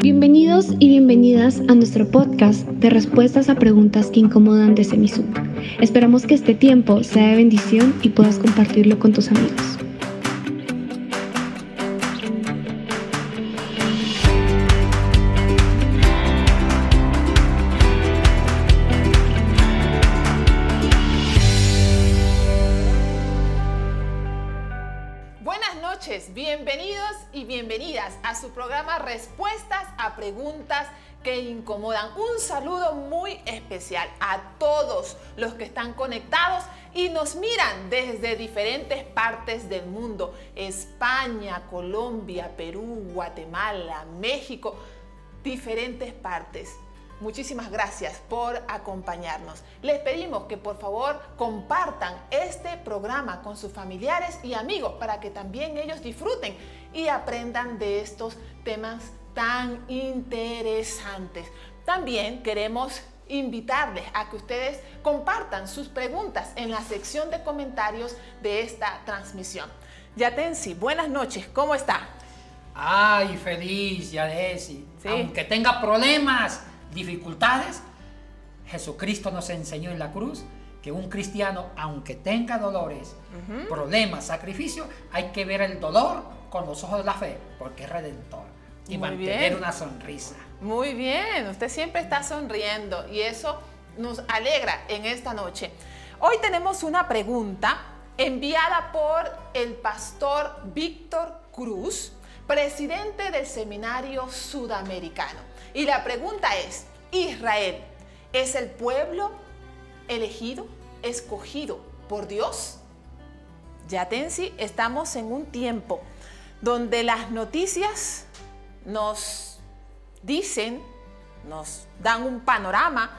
Bienvenidos y bienvenidas a nuestro podcast de respuestas a preguntas que incomodan de Semisub. Esperamos que este tiempo sea de bendición y puedas compartirlo con tus amigos. Están conectados y nos miran desde diferentes partes del mundo. España, Colombia, Perú, Guatemala, México, diferentes partes. Muchísimas gracias por acompañarnos. Les pedimos que por favor compartan este programa con sus familiares y amigos para que también ellos disfruten y aprendan de estos temas tan interesantes. También queremos invitarles a que ustedes compartan sus preguntas en la sección de comentarios de esta transmisión. Yatensi, buenas noches, ¿cómo está? Ay, feliz, Yadesi. Aunque tenga problemas, dificultades, Jesucristo nos enseñó en la cruz que un cristiano, aunque tenga dolores, problemas, sacrificios, hay que ver el dolor con los ojos de la fe, porque es redentor. Y mantener una sonrisa. Muy bien, usted siempre está sonriendo y eso nos alegra en esta noche. Hoy tenemos una pregunta enviada por el pastor Víctor Cruz, presidente del Seminario Sudamericano. Y la pregunta es, ¿Israel es el pueblo elegido, escogido por Dios? Ya Tensi, estamos en un tiempo donde las noticias nos dicen, nos dan un panorama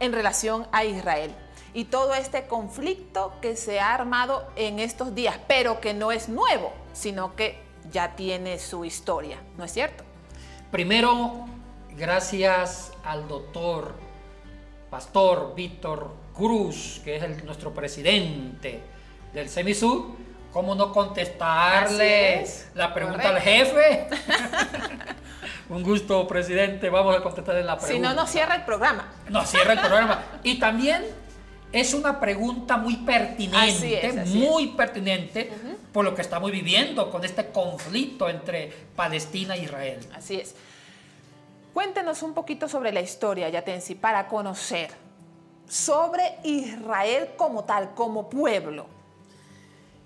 en relación a Israel y todo este conflicto que se ha armado en estos días, pero que no es nuevo, sino que ya tiene su historia, ¿no es cierto? Primero, gracias al doctor Pastor Víctor Cruz, que es nuestro presidente del Semisud, ¿cómo no contestarle la pregunta al jefe? Un gusto, presidente. Vamos a contestarle la pregunta. Si no, no cierra el programa. No cierra el programa. Y también es una pregunta muy pertinente, muy pertinente por lo que estamos viviendo con este conflicto entre Palestina e Israel. Así es. Cuéntenos un poquito sobre la historia, Yatensi, para conocer sobre Israel como tal, como pueblo.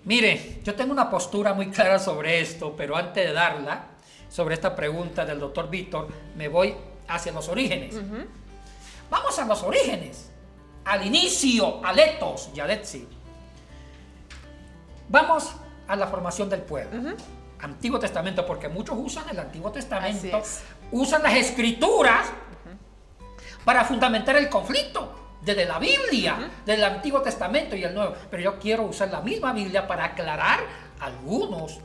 Mire, yo tengo una postura muy clara sobre esto, pero antes de darla, sobre esta pregunta del doctor Víctor, me voy hacia los orígenes. Vamos a los orígenes, al inicio, al etos, Yadetsi. Vamos a la formación del pueblo. Antiguo Testamento, porque muchos usan el Antiguo Testamento usan las escrituras para fundamentar el conflicto desde la Biblia, del Antiguo Testamento y el Nuevo. Pero yo quiero usar la misma Biblia para aclarar algunos,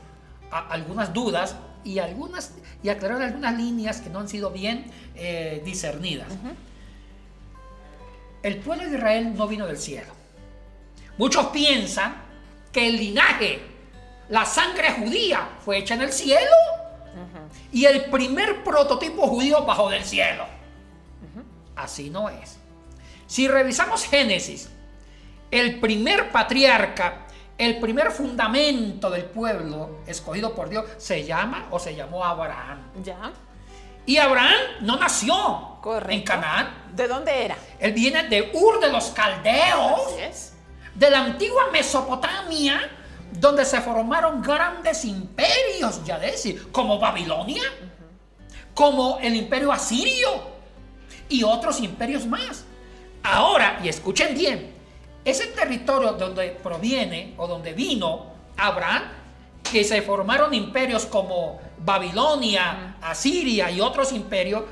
algunas dudas y, algunas, y aclarar algunas líneas que no han sido bien eh, discernidas. El pueblo de Israel no vino del cielo. Muchos piensan que el linaje, la sangre judía, fue hecha en el cielo y el primer prototipo judío bajó del cielo. Así no es. Si revisamos Génesis, el primer patriarca, el primer fundamento del pueblo escogido por Dios se llama o se llamó Abraham. Ya. Y Abraham no nació en Canaán. ¿De dónde era? Él viene de Ur de los Caldeos, de la antigua Mesopotamia, donde se formaron grandes imperios, ya decir, como Babilonia, como el imperio asirio y otros imperios más. Ahora, y escuchen bien, ese territorio donde proviene o donde vino Abraham, que se formaron imperios como Babilonia, Asiria y otros imperios,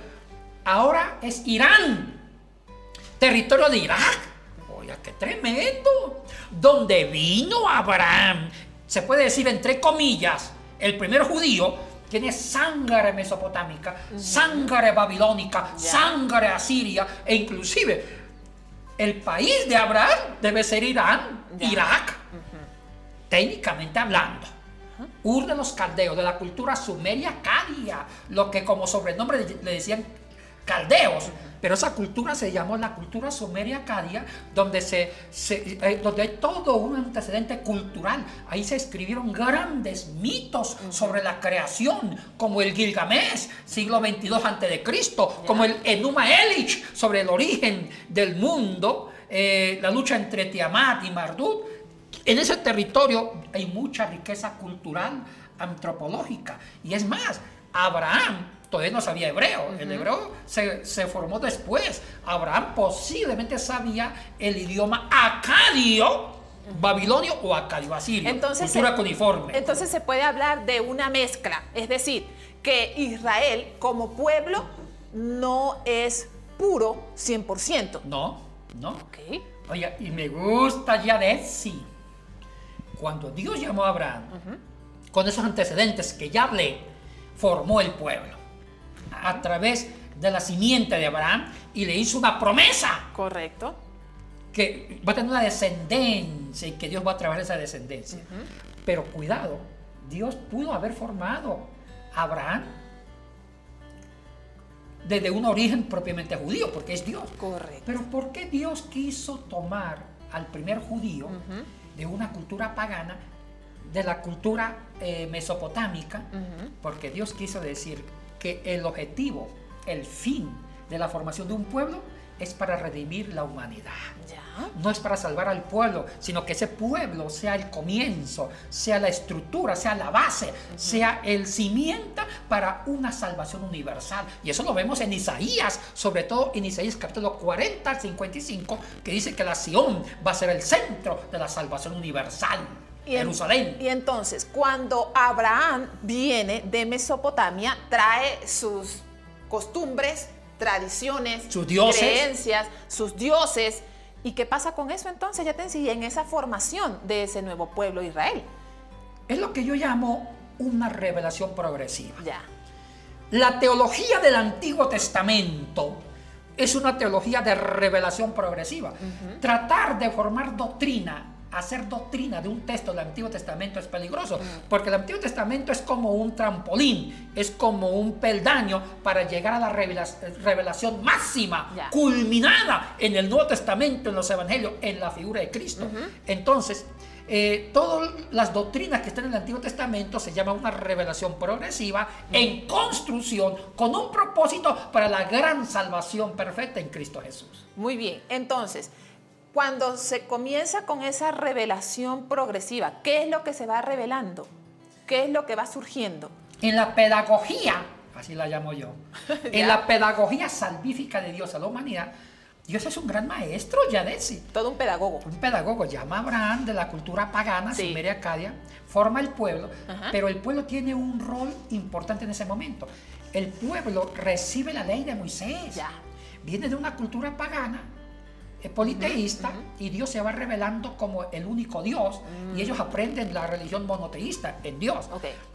ahora es Irán, territorio de Irak. Qué tremendo. Donde vino Abraham, se puede decir entre comillas, el primer judío, tiene sangre mesopotámica, sangre babilónica, sangre asiria e inclusive el país de Abraham debe ser Irán, Irak, técnicamente hablando. Ur de los caldeos, de la cultura sumeria Acadia, lo que como sobrenombre le decían caldeos. Pero esa cultura se llamó la cultura sumeria acadia, donde, se, eh, donde hay todo un antecedente cultural. Ahí se escribieron grandes mitos sobre la creación, como el Gilgamesh, siglo 22 a.C., como el Enuma Elish, sobre el origen del mundo, eh, la lucha entre Tiamat y Marduk. En ese territorio hay mucha riqueza cultural, antropológica. Y es más, Abraham todavía no sabía hebreo. El hebreo se, formó después. Abraham posiblemente sabía el idioma acadio, babilonio o acadio asirio. Entonces, cultura cuniforme. Entonces se puede hablar de una mezcla. Es decir, que Israel como pueblo no es puro 100%. No, no. Oye, y me gusta ya decir, cuando Dios llamó a Abraham, con esos antecedentes que ya hablé, formó el pueblo a través de la simiente de Abraham y le hizo una promesa. Correcto. Que va a tener una descendencia y que Dios va a trabajar esa descendencia. Pero cuidado, Dios pudo haber formado a Abraham desde un origen propiamente judío, porque es Dios. Correcto. Pero ¿por qué Dios quiso tomar al primer judío de una cultura pagana, de la cultura eh, mesopotámica? Porque Dios quiso decir, que el objetivo, el fin de la formación de un pueblo es para redimir la humanidad. No es para salvar al pueblo, sino que ese pueblo sea el comienzo, sea la estructura, sea la base, sea el cimiento para una salvación universal. Y eso lo vemos en Isaías, sobre todo en Isaías capítulo 40 al 55, que dice que la Sion va a ser el centro de la salvación universal. Y Jerusalén. y entonces, cuando Abraham viene de Mesopotamia, trae sus costumbres, tradiciones, sus dioses. creencias, sus dioses. ¿Y qué pasa con eso entonces, ya te decía, en esa formación de ese nuevo pueblo Israel? Es lo que yo llamo una revelación progresiva. Ya. La teología del Antiguo Testamento es una teología de revelación progresiva. Tratar de formar doctrina hacer doctrina de un texto del Antiguo Testamento es peligroso, mm. porque el Antiguo Testamento es como un trampolín, es como un peldaño para llegar a la revelación máxima, culminada en el Nuevo Testamento, en los Evangelios, en la figura de Cristo. Entonces, eh, todas las doctrinas que están en el Antiguo Testamento se llama una revelación progresiva mm. en construcción con un propósito para la gran salvación perfecta en Cristo Jesús. Muy bien, entonces, cuando se comienza con esa revelación progresiva, ¿qué es lo que se va revelando? ¿Qué es lo que va surgiendo? En la pedagogía, así la llamo yo, en la pedagogía salvífica de Dios a la humanidad, Dios es un gran maestro, ya sí. Todo un pedagogo. Un pedagogo. Llama a Abraham de la cultura pagana, sí. Sumeria Acadia, forma el pueblo, pero el pueblo tiene un rol importante en ese momento. El pueblo recibe la ley de Moisés. Ya. Viene de una cultura pagana, es politeísta y Dios se va revelando como el único Dios y ellos aprenden la religión monoteísta en Dios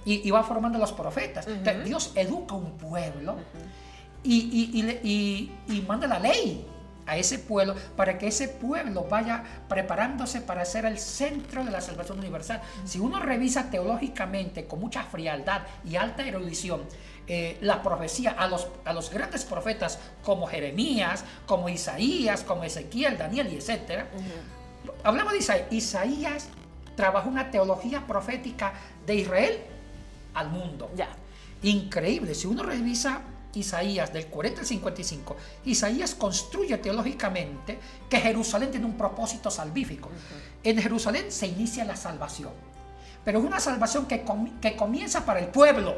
y, va formando los profetas. Dios educa un pueblo y, y, manda la ley a ese pueblo para que ese pueblo vaya preparándose para ser el centro de la salvación universal. Si uno revisa teológicamente con mucha frialdad y alta erudición, eh, la profecía a los, a los grandes profetas como Jeremías, como Isaías, como Ezequiel, Daniel y etc. Hablamos de Isaías. Isaías trabajó una teología profética de Israel al mundo. Ya. Increíble. Si uno revisa Isaías del 40 al 55, Isaías construye teológicamente que Jerusalén tiene un propósito salvífico. En Jerusalén se inicia la salvación pero es una salvación que, que comienza para el pueblo,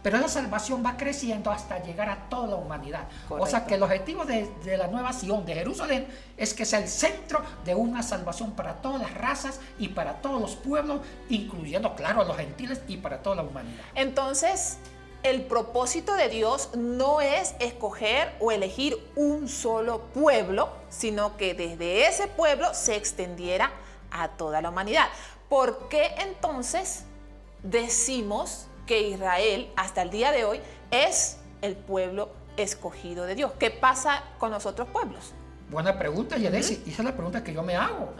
pero esa salvación va creciendo hasta llegar a toda la humanidad. O sea que el objetivo de, la nueva Sion de Jerusalén es que sea el centro de una salvación para todas las razas y para todos los pueblos, incluyendo, claro, a los gentiles y para toda la humanidad. Entonces, el propósito de Dios no es escoger o elegir un solo pueblo, sino que desde ese pueblo se extendiera a toda la humanidad. ¿por qué entonces decimos que Israel hasta el día de hoy es el pueblo escogido de Dios? ¿Qué pasa con los otros pueblos? Buena pregunta, Yadesi. Esa es la pregunta que yo me hago.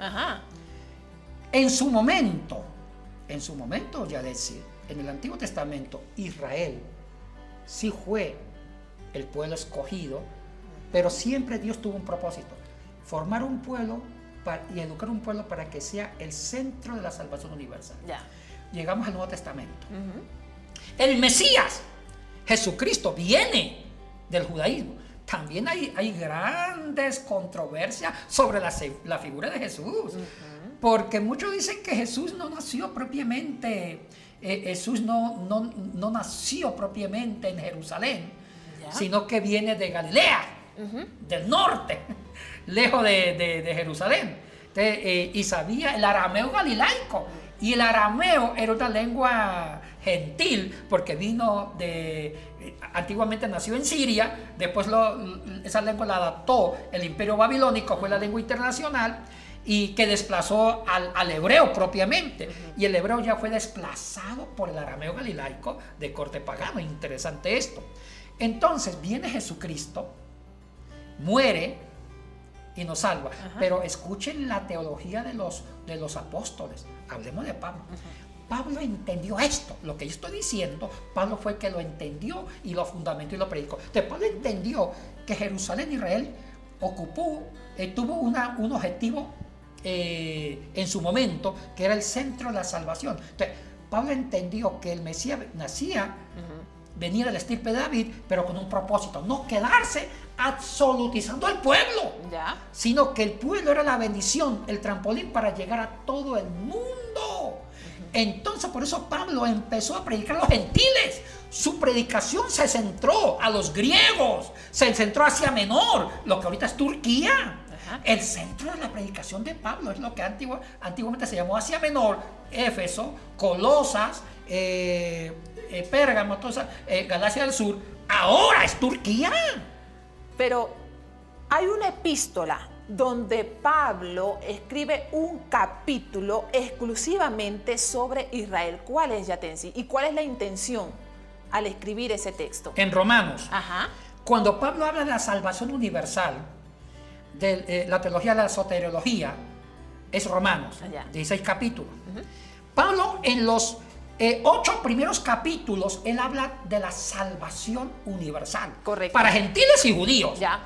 En su momento, en su momento, Yadesi, en el Antiguo Testamento, Israel sí fue el pueblo escogido, pero siempre Dios tuvo un propósito, formar un pueblo y educar un pueblo para que sea el centro de la salvación universal. Ya. Llegamos al Nuevo Testamento. El Mesías, Jesucristo, viene del judaísmo. También hay, hay grandes controversias sobre la, la figura de Jesús. Porque muchos dicen que Jesús no nació propiamente, eh, Jesús no, no, nació propiamente en Jerusalén, sino que viene de Galilea, del norte, lejos de, Jerusalén. Eh, y sabía el arameo galilaico. Y el arameo era una lengua gentil porque vino de, eh, antiguamente nació en Siria, después esa lengua la adaptó el imperio babilónico, fue la lengua internacional y que desplazó al, hebreo propiamente. Y el hebreo ya fue desplazado por el arameo galilaico de corte pagano. Interesante esto. Entonces viene Jesucristo, muere y nos salva. Pero escuchen la teología de los, de los apóstoles. Hablemos de Pablo. Pablo entendió esto, lo que yo estoy diciendo, Pablo fue el que lo entendió y lo fundamentó y lo predicó. Entonces Pablo entendió que Jerusalén, Israel, ocupó, eh, tuvo una, un objetivo eh, en su momento, que era el centro de la salvación. Entonces, Pablo entendió que el Mesías nacía, venía del estirpe de David, pero con un propósito, no quedarse absolutizando al pueblo, sino que el pueblo era la bendición, el trampolín para llegar a todo el mundo. Entonces por eso Pablo empezó a predicar a los gentiles. Su predicación se centró a los griegos, se centró hacia Menor, lo que ahorita es Turquía. El centro de la predicación de Pablo es lo que antiguamente se llamó Asia Menor, Éfeso, Colosas, eh, eh, Pérgamo, eh, Galacia del Sur. Ahora es Turquía. Pero hay una epístola donde Pablo escribe un capítulo exclusivamente sobre Israel. ¿Cuál es, Yatensi? ¿Y cuál es la intención al escribir ese texto? En Romanos. Cuando Pablo habla de la salvación universal, de eh, la teología de la soteriología es Romanos, 16 ah, capítulos. Pablo en los eh, ocho primeros capítulos, él habla de la salvación universal. Correcto. Para gentiles y judíos. Ya.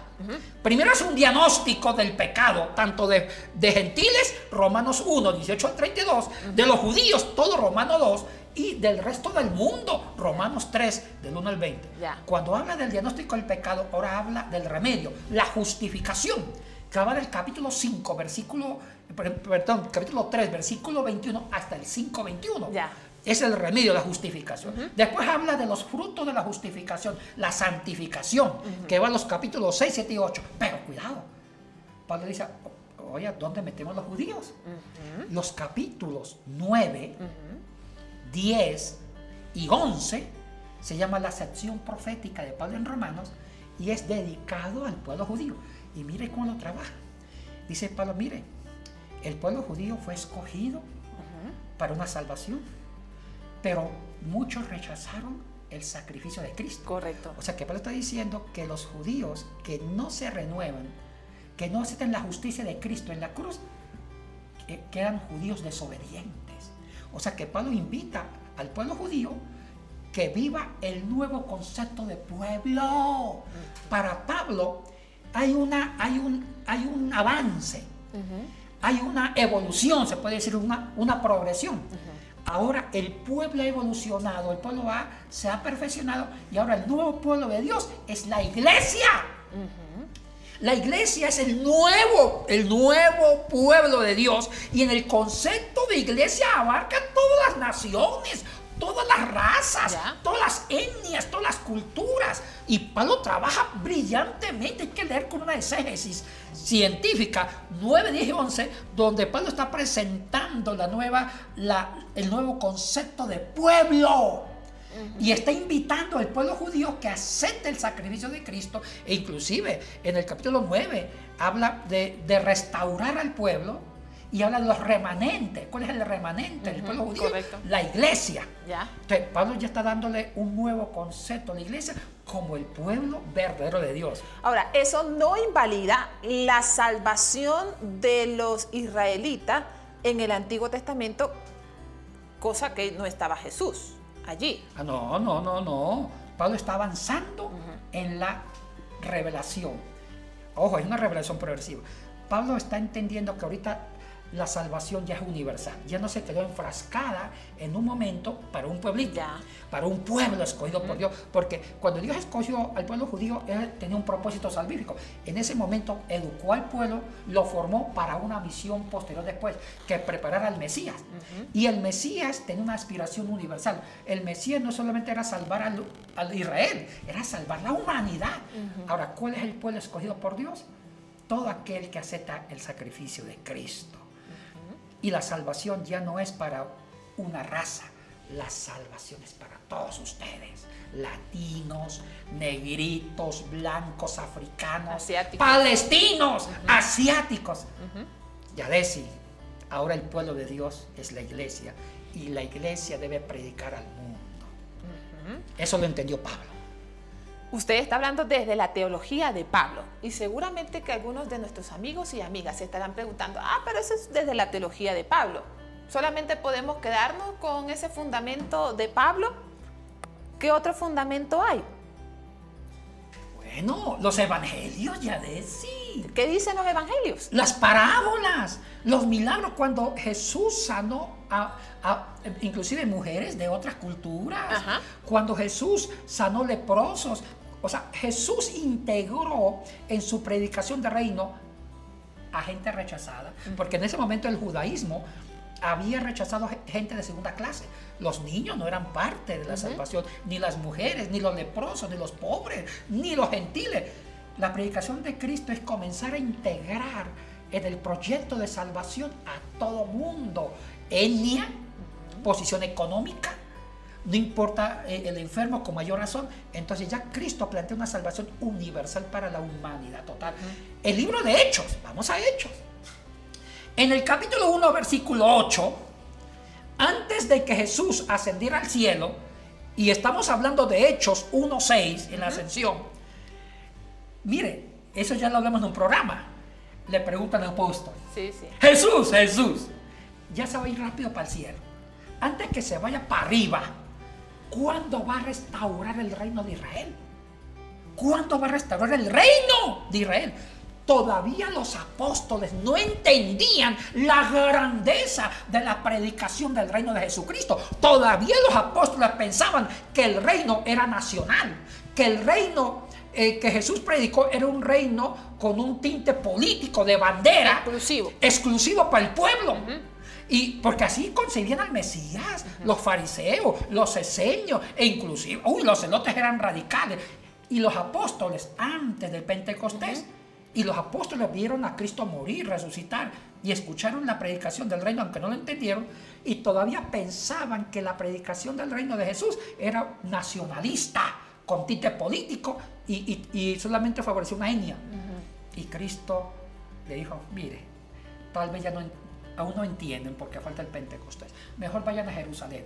Primero es un diagnóstico del pecado, tanto de, gentiles, Romanos 1, 18 al 32, de los judíos, todo Romanos 2, y del resto del mundo, Romanos 3, del 1 al 20. Cuando habla del diagnóstico del pecado, ahora habla del remedio, la justificación. Que del capítulo 5, versículo, perdón, capítulo 3, versículo 21 hasta el 5, 21. Es el remedio, la justificación. Después habla de los frutos de la justificación, la santificación, que va en los capítulos 6, 7 y 8. Pero cuidado, Pablo dice, oye, ¿dónde metemos los judíos? Los capítulos 9, 10 y 11 se llama la sección profética de Pablo en Romanos y es dedicado al pueblo judío. Y mire cómo lo trabaja. Dice Pablo, mire, el pueblo judío fue escogido para una salvación, pero muchos rechazaron el sacrificio de Cristo. Correcto. O sea que Pablo está diciendo que los judíos que no se renuevan, que no aceptan la justicia de Cristo en la cruz, quedan judíos desobedientes. O sea que Pablo invita al pueblo judío que viva el nuevo concepto de pueblo. Para Pablo hay, una, hay, un, hay un avance, hay una evolución, se puede decir una, una progresión. Ahora el pueblo ha evolucionado, el pueblo se ha perfeccionado y ahora el nuevo pueblo de Dios es la iglesia. La iglesia es el nuevo, el nuevo pueblo de Dios. Y en el concepto de iglesia abarca todas las naciones, todas las razas, todas las etnias, todas las culturas. Y Pablo trabaja brillantemente. Hay que leer con una exégesis científica 9, 10 y 11, donde Pablo está presentando la nueva, la, el nuevo concepto de pueblo. Y está invitando al pueblo judío que acepte el sacrificio de Cristo. E inclusive en el capítulo 9 habla de, restaurar al pueblo y habla de los remanentes. ¿Cuál es el remanente del pueblo judío? La iglesia. ¿Ya? Entonces, Pablo ya está dándole un nuevo concepto a la iglesia como el pueblo verdadero de Dios. Ahora, eso no invalida la salvación de los israelitas en el Antiguo Testamento, cosa que no estaba Jesús allí. Ah, no, no, no, no. Pablo está avanzando en la revelación. Ojo, es una revelación progresiva. Pablo está entendiendo que ahorita la salvación ya es universal, ya no se quedó enfrascada en un momento para un pueblito, para un pueblo escogido por Dios, porque cuando Dios escogió al pueblo judío, él tenía un propósito salvífico. En ese momento educó al pueblo, lo formó para una misión posterior después, que preparara al Mesías. Y el Mesías tenía una aspiración universal. El Mesías no solamente era salvar al, Israel, era salvar la humanidad. Ahora, ¿cuál es el pueblo escogido por Dios? Todo aquel que acepta el sacrificio de Cristo. Y la salvación ya no es para una raza, la salvación es para todos ustedes. Latinos, negritos, blancos, africanos, palestinos, asiáticos. Ya decía, ahora el pueblo de Dios es la iglesia y la iglesia debe predicar al mundo. Eso lo entendió Pablo. Usted está hablando desde la teología de Pablo y seguramente que algunos de nuestros amigos y amigas se estarán preguntando, ah, pero eso es desde la teología de Pablo. ¿Solamente podemos quedarnos con ese fundamento de Pablo? ¿Qué otro fundamento hay? Bueno, los evangelios, ya ¿Qué dicen los evangelios? Las parábolas, los milagros cuando Jesús sanó a, inclusive mujeres de otras culturas, cuando Jesús sanó leprosos. O sea, Jesús integró en su predicación de reino a gente rechazada, porque en ese momento el judaísmo había rechazado gente de segunda clase. Los niños no eran parte de la salvación, ni las mujeres, ni los leprosos, ni los pobres, ni los gentiles. La predicación de Cristo es comenzar a integrar en el proyecto de salvación a todo mundo, etnia, posición económica, no importa eh, el enfermo con mayor razón. Entonces ya Cristo plantea una salvación universal para la humanidad total. El libro de Hechos, vamos a Hechos. En el capítulo 1, versículo 8, antes de que Jesús ascendiera al cielo, y estamos hablando de Hechos 1.6 en la ascensión, mire, eso ya lo hablamos en un programa. Le preguntan al apóstol, sí, sí. Jesús, Jesús, ya se va a ir rápido para el cielo. Antes que se vaya para arriba, ¿cuándo va a restaurar el reino de Israel? ¿Cuándo va a restaurar el reino de Israel? Todavía los apóstoles no entendían la grandeza de la predicación del reino de Jesucristo. Todavía los apóstoles pensaban que el reino era nacional, que el reino eh, que Jesús predicó era un reino con un tinte político de bandera exclusivo, exclusivo para el pueblo. Y porque así concebían al Mesías, los fariseos, los eseños, e inclusive, uy, los celotes eran radicales. Y los apóstoles, antes del Pentecostés, y los apóstoles vieron a Cristo morir, resucitar y escucharon la predicación del reino, aunque no lo entendieron, y todavía pensaban que la predicación del reino de Jesús era nacionalista, con tinte político y, solamente favoreció una etnia. Y Cristo le dijo, mire, tal vez ya no, aún no entienden porque falta el Pentecostés. Mejor vayan a Jerusalén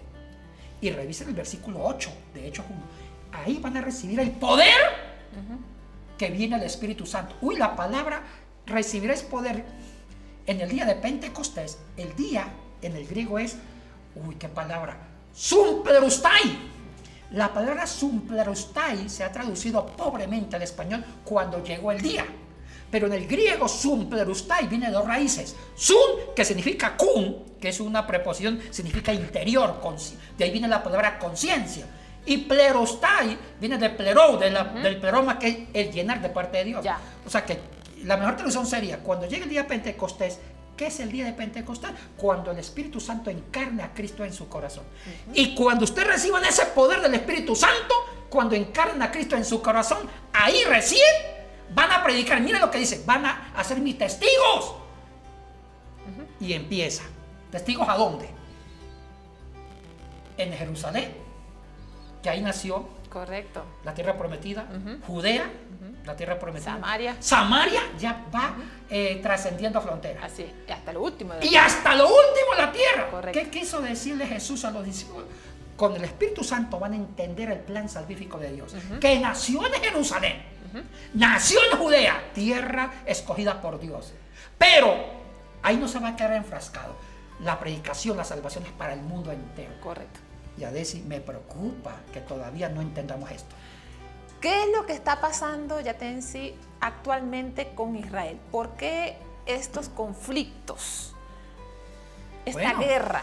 y revisen el versículo 8 de Hechos 1. Ahí van a recibir el poder que viene el Espíritu Santo. Uy, la palabra recibiréis poder en el día de Pentecostés. El día en el griego es, uy, qué palabra, sumplerustai. La palabra sumplerustai se ha traducido pobremente al español cuando llegó el día. Pero en el griego sumplerustai viene de dos raíces. Sun, que significa kun, que es una preposición, significa interior. De ahí viene la palabra conciencia. Y plerostai viene de plero, del pleroma, que es el llenar de parte de Dios. O sea que la mejor traducción sería, cuando llegue el día de Pentecostés, ¿qué es el día de Pentecostés? Cuando el Espíritu Santo encarne a Cristo en su corazón. Y cuando usted reciban ese poder del Espíritu Santo, cuando encarna a Cristo en su corazón, ahí recién van a predicar. Mira lo que dice, van a hacer mis testigos. Y empieza. ¿Testigos a dónde? En Jerusalén que ahí nació. Correcto. La tierra prometida, Judea, la tierra prometida. Samaria. Samaria ya va eh, trascendiendo fronteras. Así, y hasta lo último. y hasta lo último la tierra. Correcto. ¿Qué quiso decirle Jesús a los discípulos? Con el Espíritu Santo van a entender el plan salvífico de Dios, que nació en Jerusalén, nació en Judea, tierra escogida por Dios. Pero ahí no se va a quedar enfrascado. La predicación, la salvación es para el mundo entero. Correcto. y a decir, me preocupa que todavía no entendamos esto. ¿Qué es lo que está pasando, Yatensi, actualmente con Israel? ¿Por qué estos conflictos? Esta Bueno. guerra.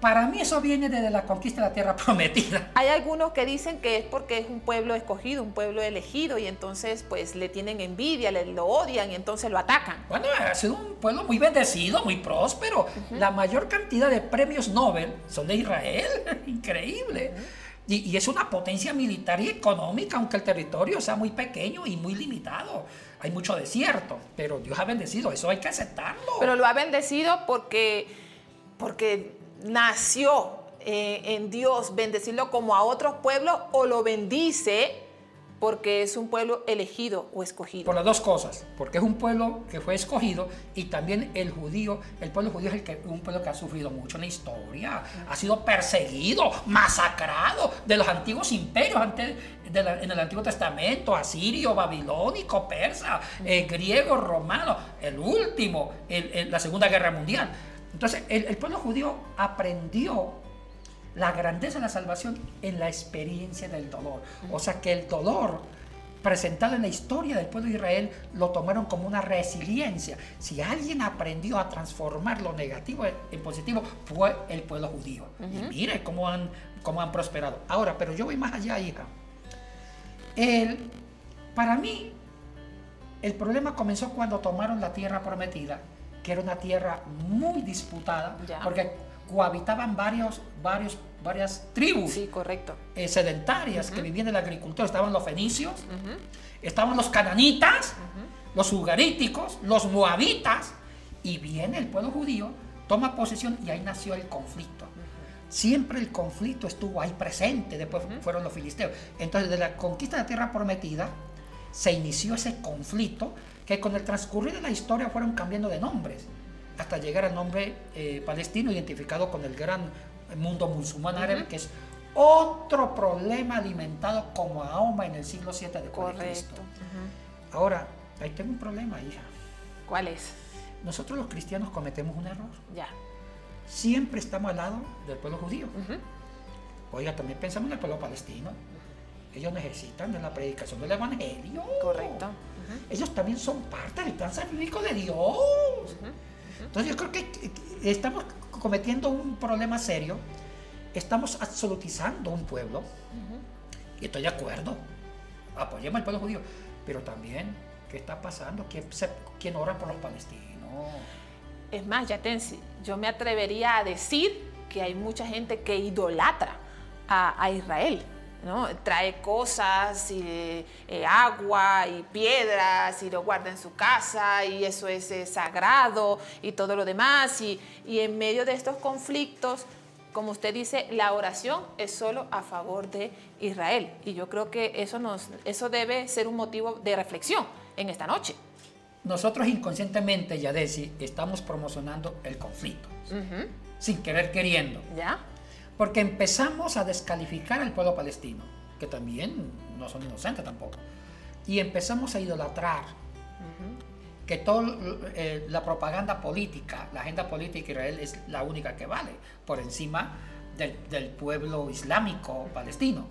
Para mí eso viene desde la conquista de la tierra prometida. Hay algunos que dicen que es porque es un pueblo escogido, un pueblo elegido, y entonces pues le tienen envidia, le lo odian y entonces lo atacan. Bueno, ha sido un pueblo muy bendecido, muy próspero. La mayor cantidad de premios Nobel son de Israel. Increíble. Y, es una potencia militar y económica, aunque el territorio sea muy pequeño y muy limitado. Hay mucho desierto, pero Dios ha bendecido, eso hay que aceptarlo. Pero lo ha bendecido porque, porque nació eh, en Dios bendecirlo como a otros pueblos o lo bendice porque es un pueblo elegido o escogido. Por las dos cosas, porque es un pueblo que fue escogido y también el judío, el pueblo judío es un pueblo que ha sufrido mucho en la historia, ha sido perseguido, masacrado de los antiguos imperios antes en el Antiguo Testamento, asirio, babilónico, persa, eh, griego, romano, el último, el- la Segunda Guerra Mundial. Entonces, el pueblo judío aprendió la grandeza de la salvación en la experiencia del dolor. O sea que el dolor presentado en la historia del pueblo de Israel lo tomaron como una resiliencia. Si alguien aprendió a transformar lo negativo en positivo, fue el pueblo judío. Y mire cómo han, cómo han prosperado. Ahora, pero yo voy más allá, hija. El, para mí, el problema comenzó cuando tomaron la tierra prometida, que era una tierra muy disputada, Ya. porque cohabitaban varios, varios, varias tribus Sí, correcto. eh, sedentarias que vivían de la agricultura. Estaban los fenicios, estaban los cananitas, los ugaríticos, los moabitas, y viene el pueblo judío, toma posesión y ahí nació el conflicto. Siempre el conflicto estuvo ahí presente, después fueron los filisteos. Entonces, de la conquista de la tierra prometida, se inició ese conflicto que con el transcurrir de la historia fueron cambiando de nombres, hasta llegar al nombre eh, palestino identificado con el gran mundo musulmán árabe, que es otro problema alimentado como Mahoma en el siglo VII de Cristo. Correcto. Ahora, ahí tengo un problema, hija. ¿Cuál es? Nosotros los cristianos cometemos un error. Ya. Siempre estamos al lado del pueblo judío. Oiga, también pensamos en el pueblo palestino. Ellos necesitan de la predicación del evangelio. Correcto. Ellos también son parte del plan salvífico de Dios. Entonces yo creo que estamos cometiendo un problema serio. Estamos absolutizando un pueblo. Y estoy de acuerdo. Apoyemos al pueblo judío. Pero también, ¿qué está pasando? ¿Quién, se- quién ora por los palestinos? Es más, Yatensi, yo me atrevería a decir que hay mucha gente que idolatra a, a Israel. ¿No? Trae cosas, y, eh, agua y piedras y lo guarda en su casa y eso es eh, sagrado y todo lo demás. Y, y en medio de estos conflictos, como usted dice, la oración es solo a favor de Israel. Y yo creo que eso, nos, eso debe ser un motivo de reflexión en esta noche. Nosotros inconscientemente, Yadesi, estamos promocionando el conflicto, sin querer queriendo, ¿Ya? Porque empezamos a descalificar al pueblo palestino, que también no son inocentes tampoco, y empezamos a idolatrar que toda la propaganda política, la agenda política de Israel es la única que vale, por encima del, del pueblo islámico palestino.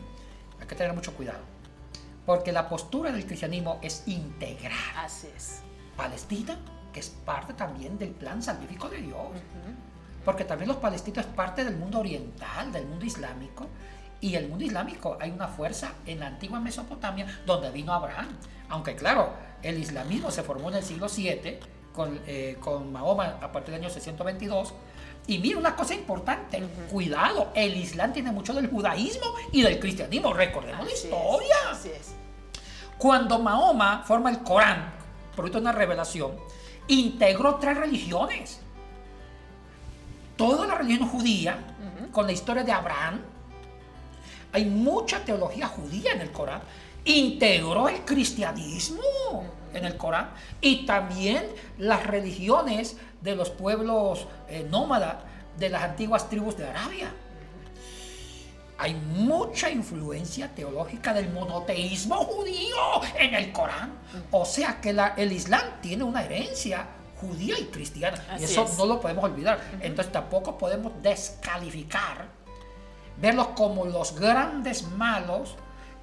Hay que tener mucho cuidado, porque la postura del cristianismo es integrar. Así es. Palestina, que es parte también del plan salvífico de Dios. Porque también los palestinos es parte del mundo oriental, del mundo islámico. Y el mundo islámico hay una fuerza en la antigua Mesopotamia donde vino Abraham. Aunque claro, el islamismo se formó en el siglo VII con, eh, con Mahoma a partir del año 622. Y mira una cosa importante, cuidado, el Islam tiene mucho del judaísmo y del cristianismo, recordemos la Así es, historia. así es. Cuando Mahoma forma el Corán, producto de una revelación, integró tres religiones. Toda la religión judía, con la historia de Abraham, hay mucha teología judía en el Corán, integró el cristianismo en el Corán y también las religiones de los pueblos eh, nómadas de las antiguas tribus de Arabia. Hay mucha influencia teológica del monoteísmo judío en el Corán. O sea que la- el Islam tiene una herencia judía y cristiana. Así y eso es. no lo podemos olvidar. Entonces tampoco podemos descalificar verlos como los grandes malos,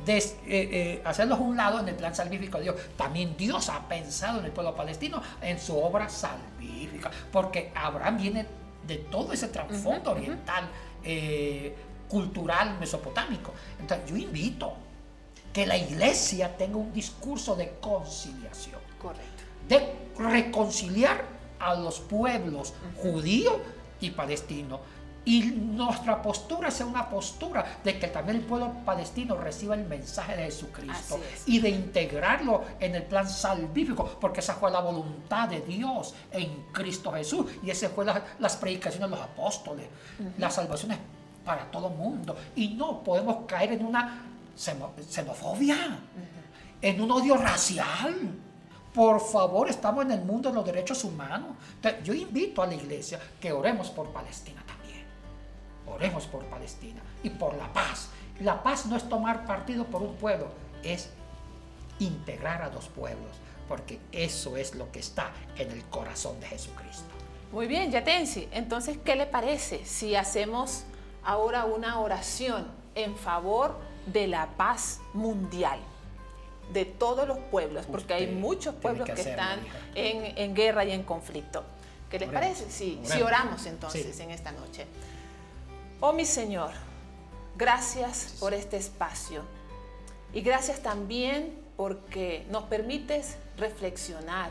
eh, eh, hacerlos un lado en el plan salvífico de Dios. También Dios ha pensado en el pueblo palestino en su obra salvífica, porque Abraham viene de todo ese trasfondo oriental, eh, cultural, mesopotámico. Entonces yo invito que la iglesia tenga un discurso de conciliación. Correcto. De reconciliar a los pueblos judío y palestino. Y nuestra postura sea una postura de que también el pueblo palestino reciba el mensaje de Jesucristo y de integrarlo en el plan salvífico, porque esa fue la voluntad de Dios en Cristo Jesús y esa fue las predicaciones de los apóstoles, la salvación es para todo el mundo y no podemos caer en una xenofobia, en un odio racial. Por favor, estamos en el mundo de los derechos humanos. yo invito a la iglesia que oremos por Palestina Oremos por Palestina y por la paz. La paz no es tomar partido por un pueblo, es integrar a dos pueblos, porque eso es lo que está en el corazón de Jesucristo. Muy bien, Yatensi. Entonces, ¿qué le parece si hacemos ahora una oración en favor de la paz mundial? De todos los pueblos, porque hay muchos pueblos que, están en, guerra y en conflicto. ¿Qué les parece? Sí, si oramos entonces en esta noche. Oh mi Señor, gracias por este espacio y gracias también porque nos permites reflexionar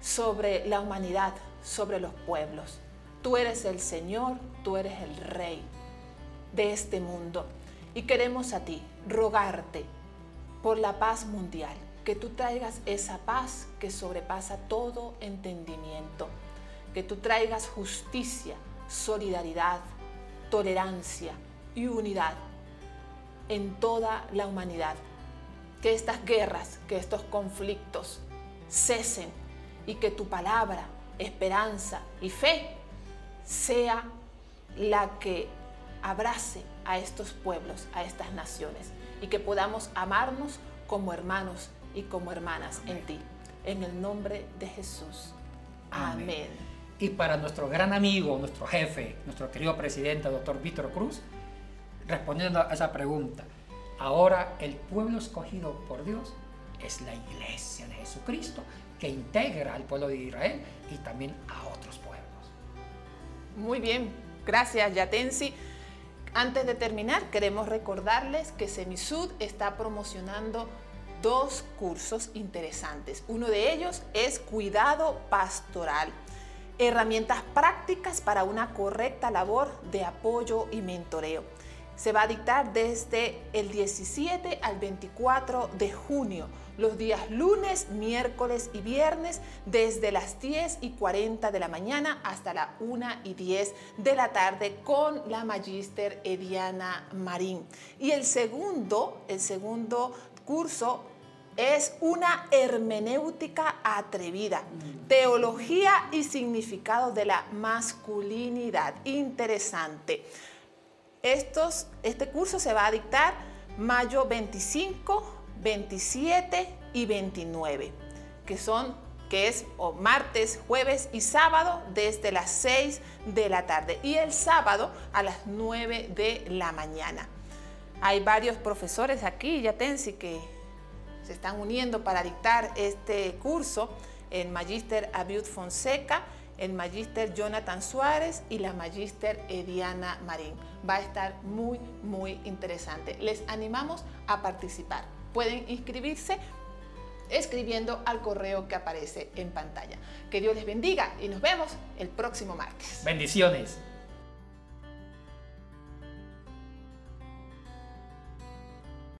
sobre la humanidad, sobre los pueblos. Tú eres el Señor, tú eres el Rey de este mundo y queremos a ti rogarte por la paz mundial, que tú traigas esa paz que sobrepasa todo entendimiento, que tú traigas justicia, solidaridad, tolerancia y unidad en toda la humanidad. Que estas guerras, que estos conflictos cesen y que tu palabra, esperanza y fe sea la que abrace a estos pueblos, a estas naciones y que podamos amarnos como hermanos y como hermanas en ti. En el nombre de Jesús. Amén. Y para nuestro gran amigo, nuestro jefe, nuestro querido presidente, doctor Víctor Cruz, respondiendo a esa pregunta, ahora el pueblo escogido por Dios es la iglesia de Jesucristo que integra al pueblo de Israel y también a otros pueblos. Muy bien, gracias Yatensi. Antes de terminar, queremos recordarles que Semisud está promocionando dos cursos interesantes. Uno de ellos es Cuidado Pastoral herramientas prácticas para una correcta labor de apoyo y mentoreo. Se va a dictar desde el 17 al 24 de junio, los días lunes, miércoles y viernes, desde las 10 y 40 de la mañana hasta la 1 y 10 de la tarde con la magíster Ediana Marín. Y el segundo, el segundo curso es una hermenéutica atrevida, teología y significado de la masculinidad. Interesante. Estos, este curso se va a dictar mayo 25, 27 y 29, que son que es martes, jueves y sábado desde las 6 de la tarde y el sábado a las 9 de la mañana. Hay varios profesores aquí, Yatensi, que se están uniendo para dictar este curso, el Magíster Abiud Fonseca, el Magíster Jonathan Suárez y la Magíster Ediana Marín. Va a estar muy, muy interesante. Les animamos a participar. Pueden inscribirse escribiendo al correo que aparece en pantalla. Que Dios les bendiga y nos vemos el próximo martes. Bendiciones.